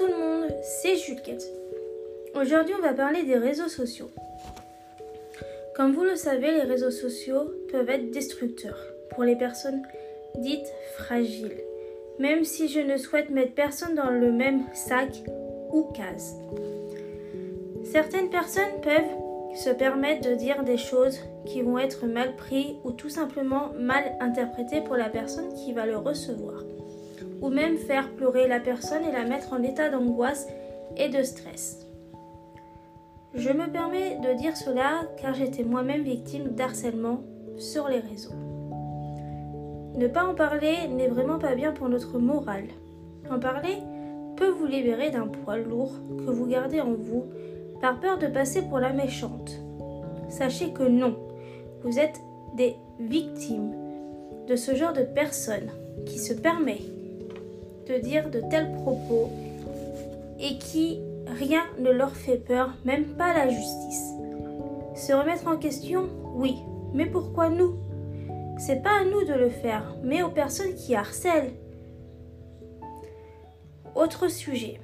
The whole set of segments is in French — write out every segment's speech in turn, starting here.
tout le monde, c'est Juliette. Aujourd'hui, on va parler des réseaux sociaux. Comme vous le savez, les réseaux sociaux peuvent être destructeurs pour les personnes dites fragiles, même si je ne souhaite mettre personne dans le même sac ou case. Certaines personnes peuvent se permettre de dire des choses qui vont être mal prises ou tout simplement mal interprétées pour la personne qui va le recevoir ou même faire pleurer la personne et la mettre en état d'angoisse et de stress. Je me permets de dire cela car j'étais moi-même victime d'harcèlement sur les réseaux. Ne pas en parler n'est vraiment pas bien pour notre morale. En parler peut vous libérer d'un poids lourd que vous gardez en vous par peur de passer pour la méchante. Sachez que non, vous êtes des victimes de ce genre de personnes qui se permet de dire de tels propos et qui rien ne leur fait peur, même pas la justice. Se remettre en question, oui, mais pourquoi nous? C'est pas à nous de le faire, mais aux personnes qui harcèlent. Autre sujet.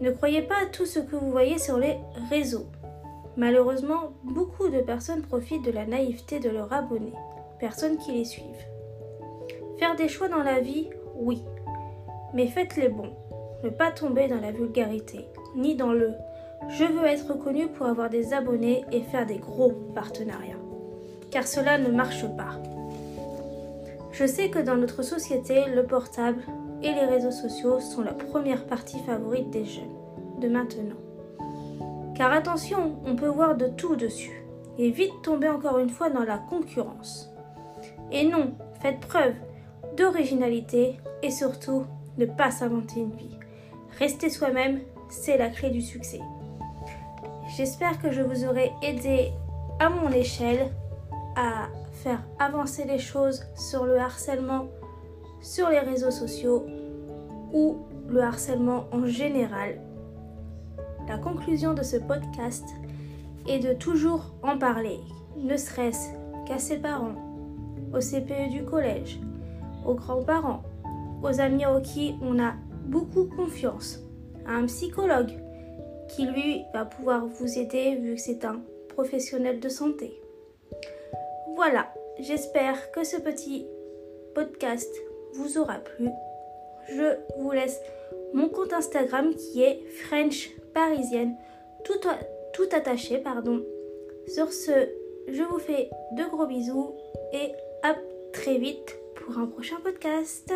Ne croyez pas à tout ce que vous voyez sur les réseaux. Malheureusement, beaucoup de personnes profitent de la naïveté de leurs abonnés, personnes qui les suivent. Faire des choix dans la vie, oui, mais faites les bons. Ne pas tomber dans la vulgarité, ni dans le je veux être connu pour avoir des abonnés et faire des gros partenariats. Car cela ne marche pas. Je sais que dans notre société, le portable et les réseaux sociaux sont la première partie favorite des jeunes de maintenant. Car attention, on peut voir de tout dessus et vite tomber encore une fois dans la concurrence. Et non, faites preuve d'originalité et surtout ne pas s'inventer une vie. Rester soi-même, c'est la clé du succès. J'espère que je vous aurai aidé à mon échelle à faire avancer les choses sur le harcèlement sur les réseaux sociaux ou le harcèlement en général. La conclusion de ce podcast est de toujours en parler, ne serait-ce qu'à ses parents, au CPE du collège, aux grands-parents, aux amis à qui on a beaucoup confiance, à un psychologue qui lui va pouvoir vous aider vu que c'est un professionnel de santé. Voilà, j'espère que ce petit podcast vous aura plu. Je vous laisse mon compte Instagram qui est French Parisienne, tout, tout attaché, pardon. Sur ce, je vous fais de gros bisous et à très vite pour un prochain podcast.